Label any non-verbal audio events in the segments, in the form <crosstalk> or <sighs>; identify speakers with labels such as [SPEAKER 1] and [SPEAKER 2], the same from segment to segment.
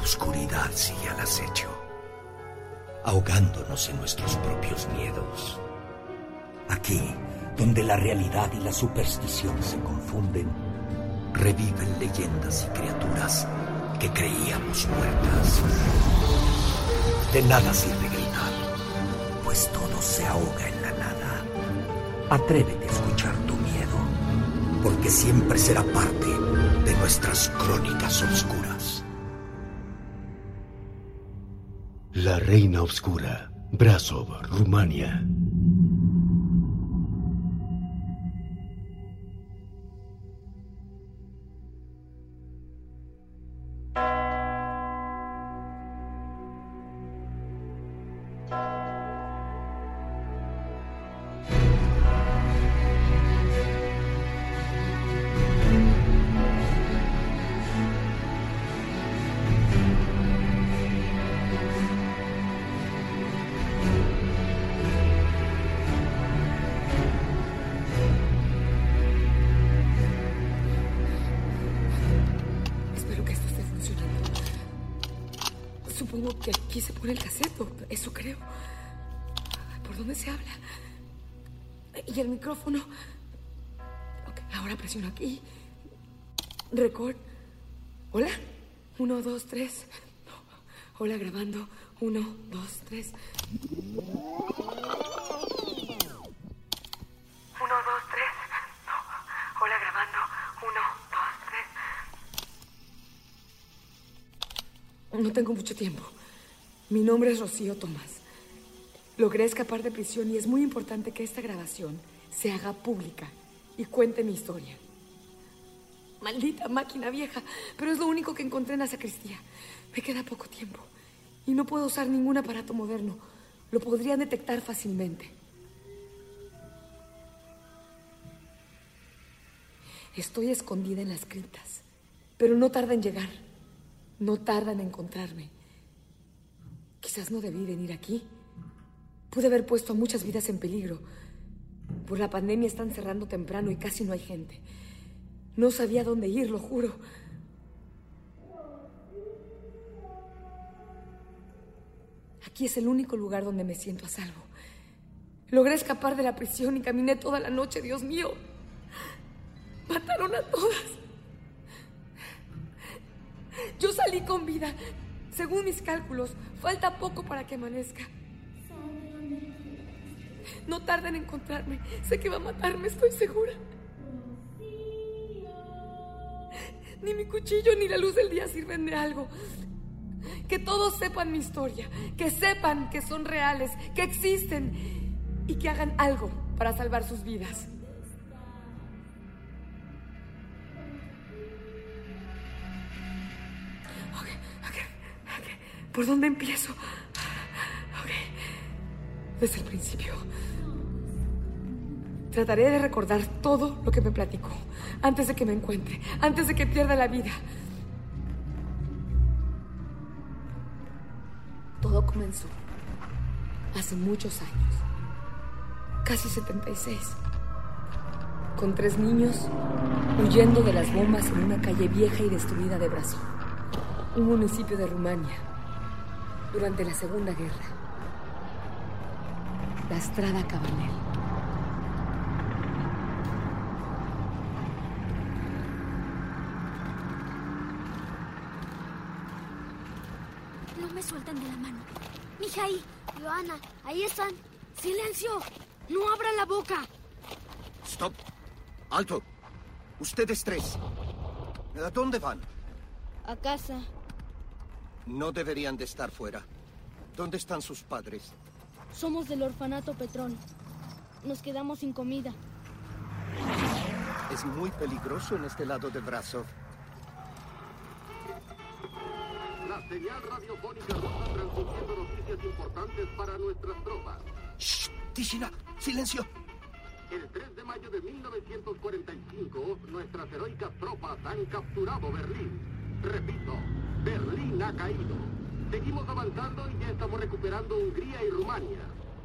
[SPEAKER 1] Oscuridad sigue al acecho, ahogándonos en nuestros propios miedos. Aquí, donde la realidad y la superstición se confunden, reviven leyendas y criaturas que creíamos muertas. De nada sirve gritar, pues todo se ahoga en la nada. Atrévete a escuchar tu miedo, porque siempre será parte de nuestras crónicas oscuras.
[SPEAKER 2] La Reina Oscura, Brasov, Rumania.
[SPEAKER 3] Que aquí se pone el cassette, o eso creo. ¿Por dónde se habla? ¿Y el micrófono? Ahora presiono aquí. Record. Hola. Uno, dos, tres. Hola, grabando. Uno, dos, tres. Uno, dos, tres. Hola, grabando. Uno, dos, tres. No tengo mucho tiempo. Mi nombre es Rocío Tomás. Logré escapar de prisión y es muy importante que esta grabación se haga pública y cuente mi historia. Maldita máquina vieja, pero es lo único que encontré en la sacristía. Me queda poco tiempo y no puedo usar ningún aparato moderno. Lo podrían detectar fácilmente. Estoy escondida en las criptas, pero no tarda en llegar. No tarda en encontrarme. Quizás no debí venir aquí. Pude haber puesto a muchas vidas en peligro. Por la pandemia están cerrando temprano y casi no hay gente. No sabía dónde ir, lo juro. Aquí es el único lugar donde me siento a salvo. Logré escapar de la prisión y caminé toda la noche, Dios mío. Mataron a todas. Yo salí con vida. Según mis cálculos, falta poco para que amanezca. No tarda en encontrarme. Sé que va a matarme, estoy segura. Ni mi cuchillo ni la luz del día sirven de algo. Que todos sepan mi historia, que sepan que son reales, que existen y que hagan algo para salvar sus vidas. ¿Por dónde empiezo? Ok. Desde el principio. Trataré de recordar todo lo que me platicó antes de que me encuentre, antes de que pierda la vida. Todo comenzó hace muchos años, casi 76, con tres niños huyendo de las bombas en una calle vieja y destruida de Brasil, un municipio de Rumania, durante la Segunda Guerra. La Estrada Cabanel.
[SPEAKER 4] No me sueltan de la mano. Mija ahí,
[SPEAKER 5] Joana, ahí están.
[SPEAKER 3] ¡Silencio! ¡No abran la boca!
[SPEAKER 6] ¡Stop! ¡Alto! Ustedes tres. ¿A dónde van?
[SPEAKER 5] A casa.
[SPEAKER 6] No deberían de estar fuera. ¿Dónde están sus padres?
[SPEAKER 5] Somos del orfanato Petrón. Nos quedamos sin comida.
[SPEAKER 6] Es muy peligroso en este lado de Brasov.
[SPEAKER 7] La señal radiofónica rusa transmitiendo noticias importantes para nuestras tropas.
[SPEAKER 6] ¡Shh! Tishina, silencio.
[SPEAKER 7] El 3 de mayo de 1945, nuestras heroicas tropas han capturado Berlín. Repito, Ha caído. Seguimos avanzando y ya estamos recuperando Hungría y Rumania.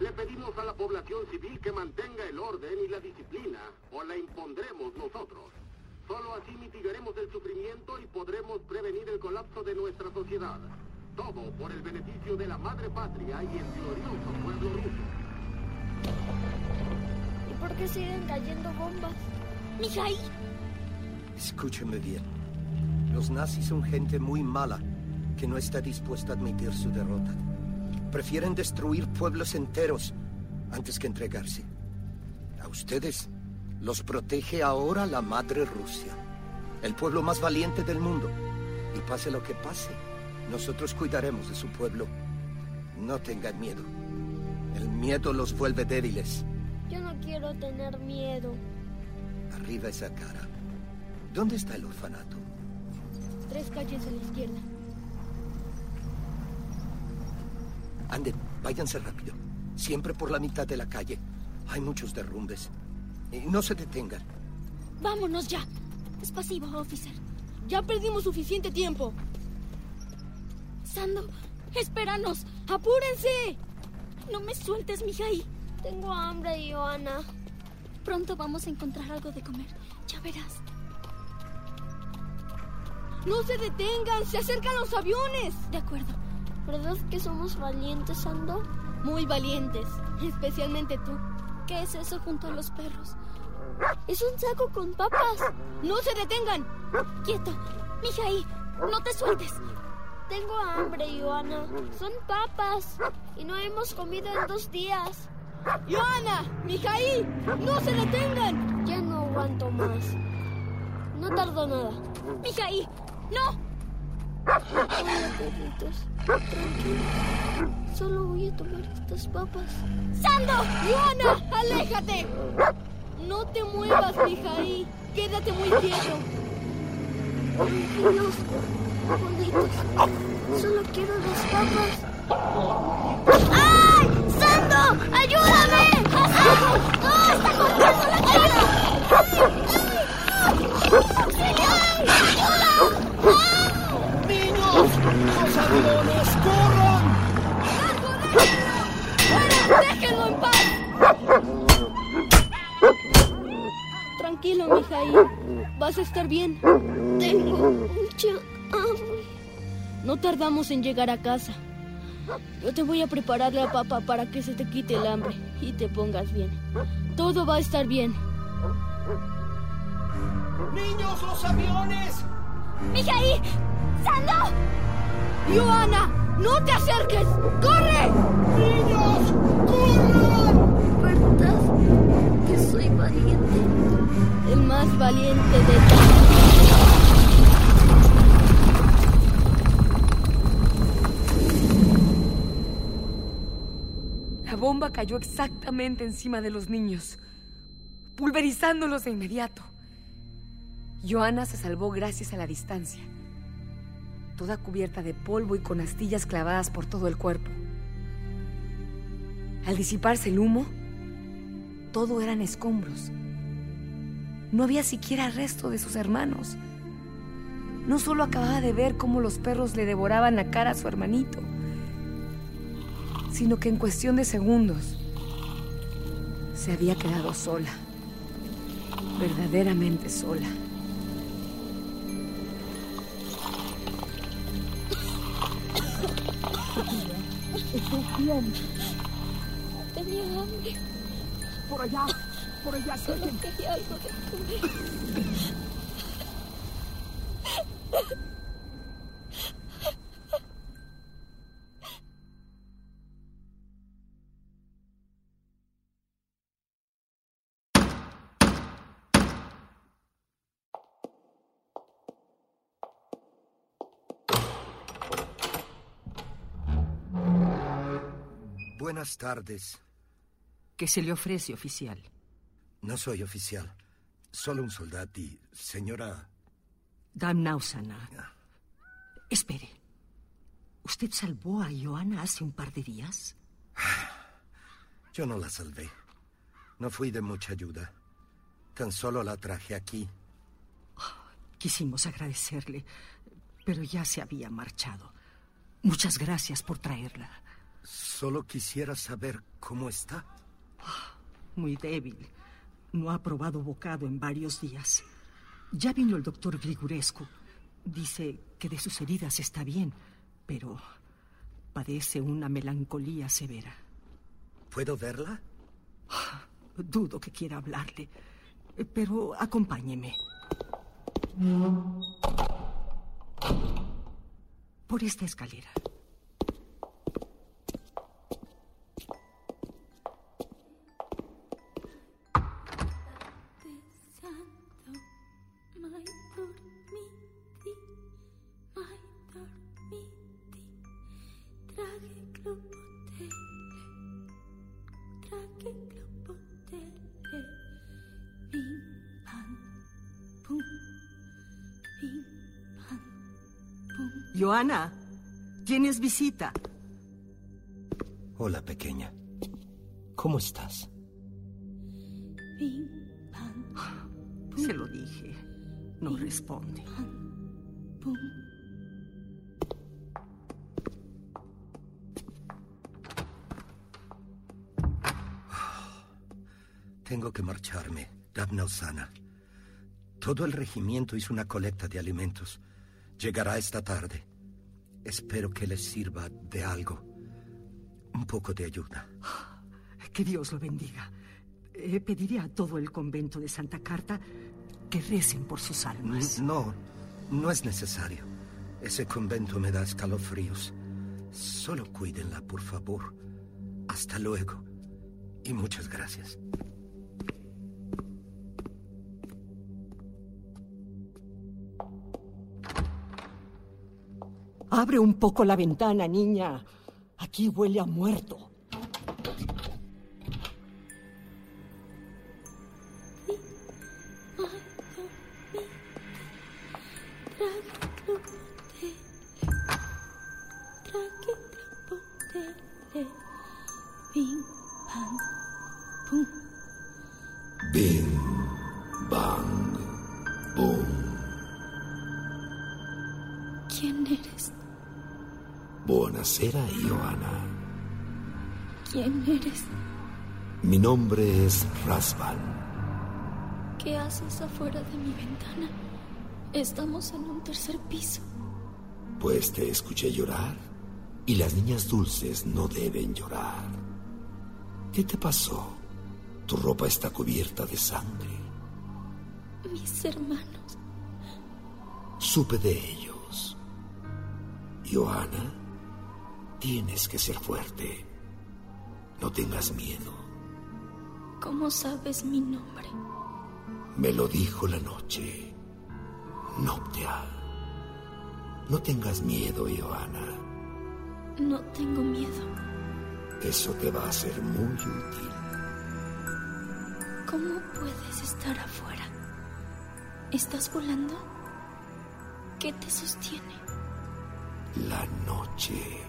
[SPEAKER 7] Le pedimos a la población civil que mantenga el orden y la disciplina, o la impondremos nosotros. Solo así mitigaremos el sufrimiento y podremos prevenir el colapso de nuestra sociedad. Todo por el beneficio de la madre patria y el glorioso pueblo ruso.
[SPEAKER 5] ¿Y por qué siguen cayendo bombas?
[SPEAKER 4] Mijai,
[SPEAKER 6] Escúchenme bien. Los nazis son gente muy mala que no está dispuesta a admitir su derrota. Prefieren destruir pueblos enteros antes que entregarse. A ustedes los protege ahora la madre Rusia, el pueblo más valiente del mundo. Y pase lo que pase, nosotros cuidaremos de su pueblo. No tengan miedo. El miedo los vuelve débiles.
[SPEAKER 5] Yo no quiero tener miedo.
[SPEAKER 6] Arriba esa cara. ¿Dónde está el orfanato?
[SPEAKER 5] Tres calles a la izquierda.
[SPEAKER 6] Anden, váyanse rápido. Siempre por la mitad de la calle. Hay muchos derrumbes. Y no se detengan.
[SPEAKER 4] vámonos ya. Es pasivo, officer.
[SPEAKER 5] Ya perdimos suficiente tiempo.
[SPEAKER 4] Sando, espéranos. ¡Apúrense! No me sueltes, Mijai.
[SPEAKER 5] Tengo hambre, Joana.
[SPEAKER 4] Pronto vamos a encontrar algo de comer. Ya verás.
[SPEAKER 5] ¡No se detengan! ¡Se acercan los aviones!
[SPEAKER 4] De acuerdo.
[SPEAKER 5] ¿Verdad que somos valientes, Sando? Muy valientes. Especialmente tú.
[SPEAKER 4] ¿Qué es eso junto a los perros?
[SPEAKER 5] Es un saco con papas. ¡No se detengan!
[SPEAKER 4] Quieto. Mijai, no te sueltes.
[SPEAKER 5] Tengo hambre, Joana. Son papas. Y no hemos comido en dos días. ¡Joana! ¡Mijaí! ¡No se detengan! Ya no aguanto más. No tardo nada.
[SPEAKER 4] Mijai, no.
[SPEAKER 5] Perritos. Tranquilo. Solo voy a tomar estas papas.
[SPEAKER 4] ¡Sando!
[SPEAKER 5] ¡Joana! ¡Aléjate! No te muevas, Mijaí. Quédate muy quieto. Tranquilos. Bonitos. Solo quiero las papas.
[SPEAKER 4] ¡Ay! ¡Sando! ¡Ayúdame! ¡No! ¡Está cortando la cara!
[SPEAKER 6] ¡Niños! ¡Los aviones corran!
[SPEAKER 5] ¡Fuera! ¡Déjenlo en paz! Tranquilo, Mijaí. Vas a estar bien. Tengo mucha hambre. No tardamos en llegar a casa. Yo te voy a preparar la papa para que se te quite el hambre y te pongas bien. Todo va a estar bien.
[SPEAKER 6] ¡Niños, los aviones!
[SPEAKER 4] ¡Mijai! ¡Sando!
[SPEAKER 5] ¡Joana! ¡No te acerques! ¡Corre!
[SPEAKER 6] ¡Niños! ¡Corran!
[SPEAKER 5] ¿Verdad que soy valiente? El más valiente de todos.
[SPEAKER 3] La bomba cayó exactamente encima de los niños, pulverizándolos de inmediato. Joana se salvó gracias a la distancia, toda cubierta de polvo y con astillas clavadas por todo el cuerpo. Al disiparse el humo, todo eran escombros. No había siquiera resto de sus hermanos. No solo acababa de ver cómo los perros le devoraban la cara a su hermanito, sino que en cuestión de segundos se había quedado sola, verdaderamente sola.
[SPEAKER 5] Tenía hambre.
[SPEAKER 8] Por allá, por allá,
[SPEAKER 5] Solo quería algo de comer.
[SPEAKER 6] Buenas tardes.
[SPEAKER 9] ¿Qué se le ofrece, oficial?
[SPEAKER 6] No soy oficial. Solo un soldado y... Señora...
[SPEAKER 9] Dam Nausana. Espere. ¿Usted salvó a Joana hace un par de días? <sighs>
[SPEAKER 6] Yo no la salvé. No fui de mucha ayuda. Tan solo la traje aquí. <sighs>
[SPEAKER 9] Quisimos agradecerle, pero ya se había marchado. Muchas gracias por traerla.
[SPEAKER 6] Solo quisiera saber cómo está.
[SPEAKER 9] Muy débil. No ha probado bocado en varios días. Ya vino el doctor Grigurescu. Dice que de sus heridas está bien, pero padece una melancolía severa.
[SPEAKER 6] ¿Puedo verla?
[SPEAKER 9] Dudo que quiera hablarle, pero acompáñeme. Por esta escalera. Joana, tienes visita.
[SPEAKER 6] Hola, pequeña. ¿Cómo estás?
[SPEAKER 9] Se lo dije. No responde.
[SPEAKER 6] Tengo que marcharme, Dabna Osana. Todo el regimiento hizo una colecta de alimentos. Llegará esta tarde. Espero que les sirva de algo. Un poco de ayuda.
[SPEAKER 9] Que Dios lo bendiga. Eh, pediré a todo el convento de Santa Carta que recen por sus almas.
[SPEAKER 6] No, no es necesario. Ese convento me da escalofríos. Solo cuídenla, por favor. Hasta luego. Y muchas gracias.
[SPEAKER 9] Abre un poco la ventana, niña. Aquí huele a muerto.
[SPEAKER 2] Nombre es Rasvan.
[SPEAKER 5] ¿Qué haces afuera de mi ventana? Estamos en un tercer piso.
[SPEAKER 2] Pues te escuché llorar y las niñas dulces no deben llorar. ¿Qué te pasó? Tu ropa está cubierta de sangre.
[SPEAKER 5] Mis hermanos.
[SPEAKER 2] Supe de ellos. Johanna, tienes que ser fuerte. No tengas miedo.
[SPEAKER 5] ¿Cómo sabes mi nombre?
[SPEAKER 2] Me lo dijo la noche. Noctia. No tengas miedo, Johanna.
[SPEAKER 5] No tengo miedo.
[SPEAKER 2] Eso te va a ser muy útil.
[SPEAKER 5] ¿Cómo puedes estar afuera? ¿Estás volando? ¿Qué te sostiene?
[SPEAKER 2] La noche.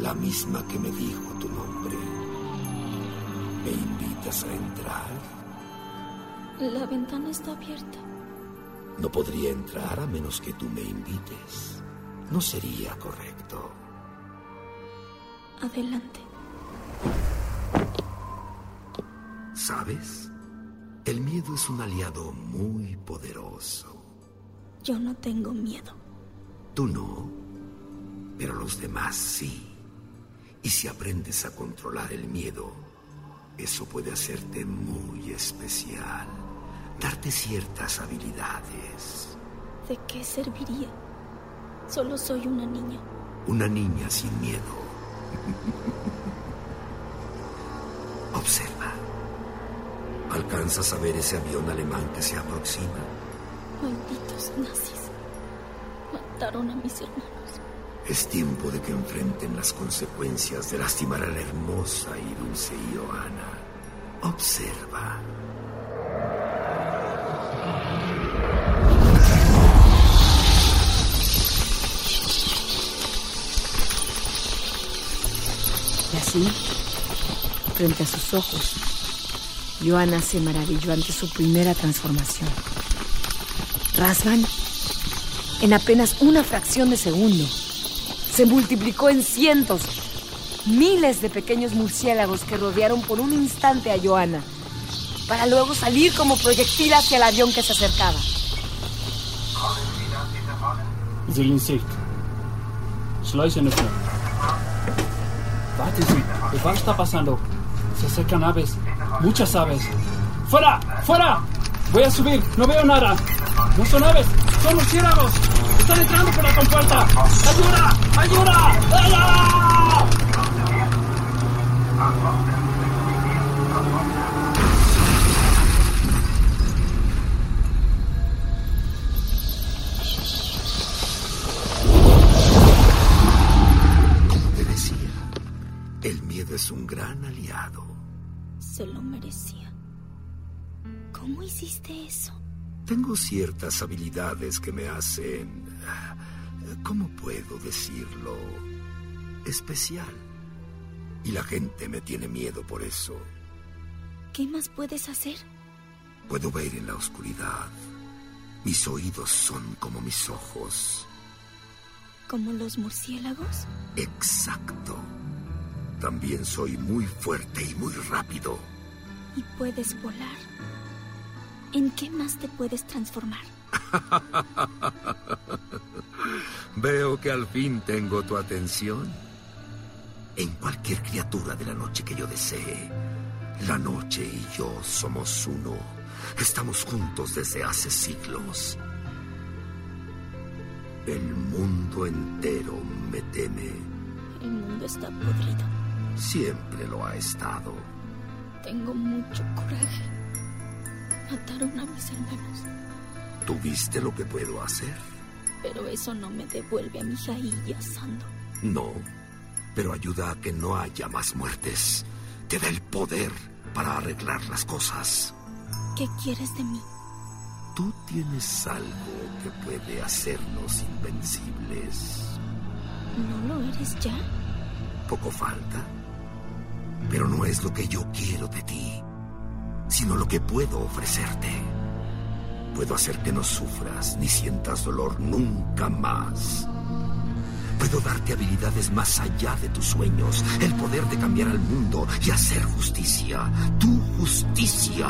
[SPEAKER 2] La misma que me dijo tu nombre. ¿Me invitas a entrar?
[SPEAKER 5] La ventana está abierta.
[SPEAKER 2] No podría entrar a menos que tú me invites. No sería correcto.
[SPEAKER 5] Adelante.
[SPEAKER 2] ¿Sabes? El miedo es un aliado muy poderoso.
[SPEAKER 5] Yo no tengo miedo.
[SPEAKER 2] Tú no, pero los demás sí. Y si aprendes a controlar el miedo, eso puede hacerte muy especial, darte ciertas habilidades.
[SPEAKER 5] ¿De qué serviría? Solo soy una niña.
[SPEAKER 2] Una niña sin miedo. <laughs> Observa. ¿Alcanzas a ver ese avión alemán que se aproxima?
[SPEAKER 5] Malditos nazis. Mataron a mis hermanos.
[SPEAKER 2] Es tiempo de que enfrenten las consecuencias de lastimar a la hermosa y dulce Johanna. Observa.
[SPEAKER 3] Y así, frente a sus ojos, Johanna se maravilló ante su primera transformación. Rasvan, en apenas una fracción de segundo, se multiplicó en cientos, miles de pequeños murciélagos que rodearon por un instante a Johanna, para luego salir como proyectil hacia el avión que se acercaba.
[SPEAKER 10] In Sicht. Schläuche öffnen. Warte Sie, ¿qué está pasando? Se acercan aves, muchas aves. ¡Fuera! ¡Fuera! Voy a subir, no veo nada. No son aves, son murciélagos. Están entrando por la compuerta. ¡Ayuda! ¡Ayuda! ¡Ayuda!
[SPEAKER 2] Como te decía, el miedo es un gran aliado.
[SPEAKER 5] Se lo merecía. ¿Cómo hiciste eso?
[SPEAKER 2] Tengo ciertas habilidades que me hacen... ¿Cómo puedo decirlo? Especial. Y la gente me tiene miedo por eso.
[SPEAKER 5] ¿Qué más puedes hacer?
[SPEAKER 2] Puedo ver en la oscuridad. Mis oídos son como mis ojos.
[SPEAKER 5] ¿Como los murciélagos?
[SPEAKER 2] Exacto. También soy muy fuerte y muy rápido.
[SPEAKER 5] ¿Y puedes volar? ¿En qué más te puedes transformar? <laughs>
[SPEAKER 2] Veo que al fin tengo tu atención. En cualquier criatura de la noche que yo desee, la noche y yo somos uno. Estamos juntos desde hace siglos. El mundo entero me teme.
[SPEAKER 5] El mundo está podrido.
[SPEAKER 2] Siempre lo ha estado.
[SPEAKER 5] Tengo mucho coraje. Mataron a mis hermanos.
[SPEAKER 2] ¿Tú viste lo que puedo hacer?
[SPEAKER 5] Pero eso no me devuelve a mi Jailla Sando.
[SPEAKER 2] No, pero ayuda a que no haya más muertes. Te da el poder para arreglar las cosas.
[SPEAKER 5] ¿Qué quieres de mí?
[SPEAKER 2] Tú tienes algo que puede hacernos invencibles.
[SPEAKER 5] ¿No lo eres ya?
[SPEAKER 2] Poco falta. Pero no es lo que yo quiero de ti, sino lo que puedo ofrecerte. Puedo hacer que no sufras ni sientas dolor nunca más. Puedo darte habilidades más allá de tus sueños, el poder de cambiar al mundo y hacer justicia, tu justicia.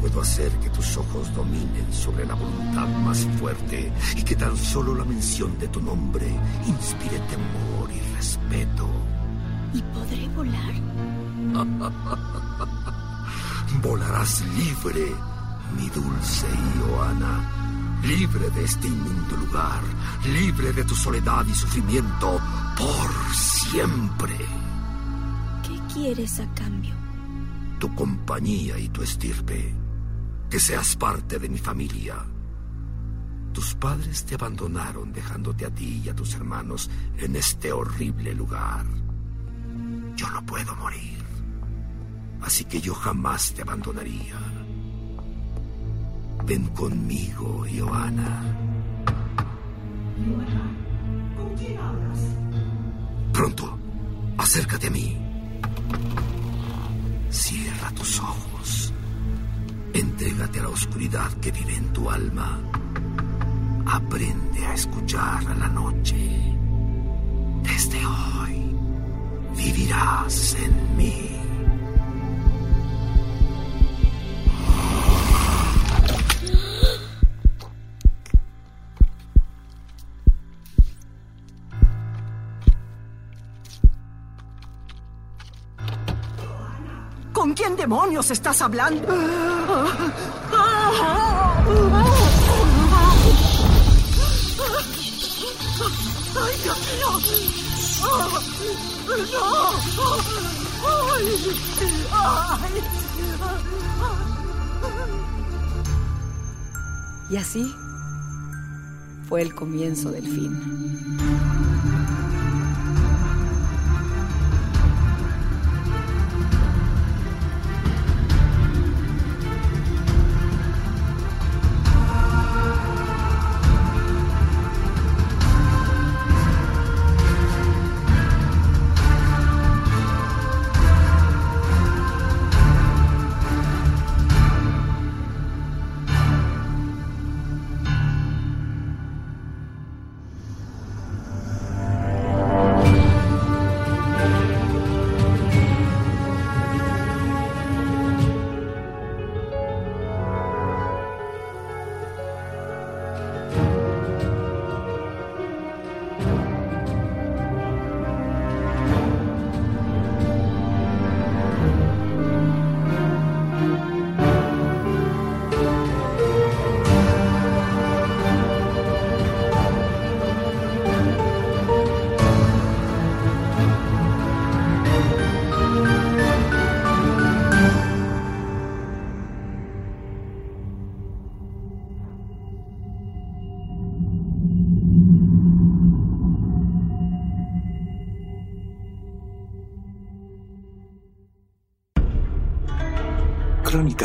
[SPEAKER 2] Puedo hacer que tus ojos dominen sobre la voluntad más fuerte y que tan solo la mención de tu nombre inspire temor y respeto.
[SPEAKER 5] ¿Y podré volar? <laughs>
[SPEAKER 2] Volarás libre, mi dulce Ioana. Libre de este inmundo lugar, libre de tu soledad y sufrimiento por siempre.
[SPEAKER 5] ¿Qué quieres a cambio?
[SPEAKER 2] Tu compañía y tu estirpe. Que seas parte de mi familia. Tus padres te abandonaron dejándote a ti y a tus hermanos en este horrible lugar. Yo no puedo morir. Así que yo jamás te abandonaría. Ven conmigo, Johanna.
[SPEAKER 9] ¿con quién hablas?
[SPEAKER 2] Pronto, acércate a mí. Cierra tus ojos. Entrégate a la oscuridad que vive en tu alma. Aprende a escuchar a la noche. Desde hoy vivirás en mí.
[SPEAKER 9] Demonios estás hablando? ¡Ay, Dios mío! ¡No! ¡Ay! ¡Ay!
[SPEAKER 3] Y así fue el comienzo del fin.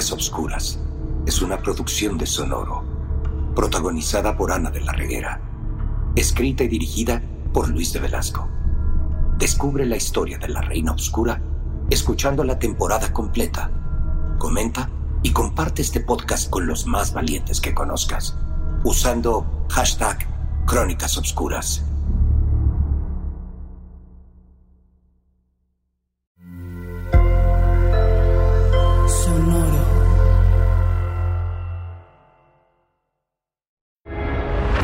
[SPEAKER 1] Crónicas Obscuras es una producción de Sonoro, protagonizada por Ana de la Reguera, escrita y dirigida por Luis de Velasco. Descubre la historia de la Reina Obscura escuchando la temporada completa. Comenta y comparte este podcast con los más valientes que conozcas, usando hashtag Crónicas Obscuras.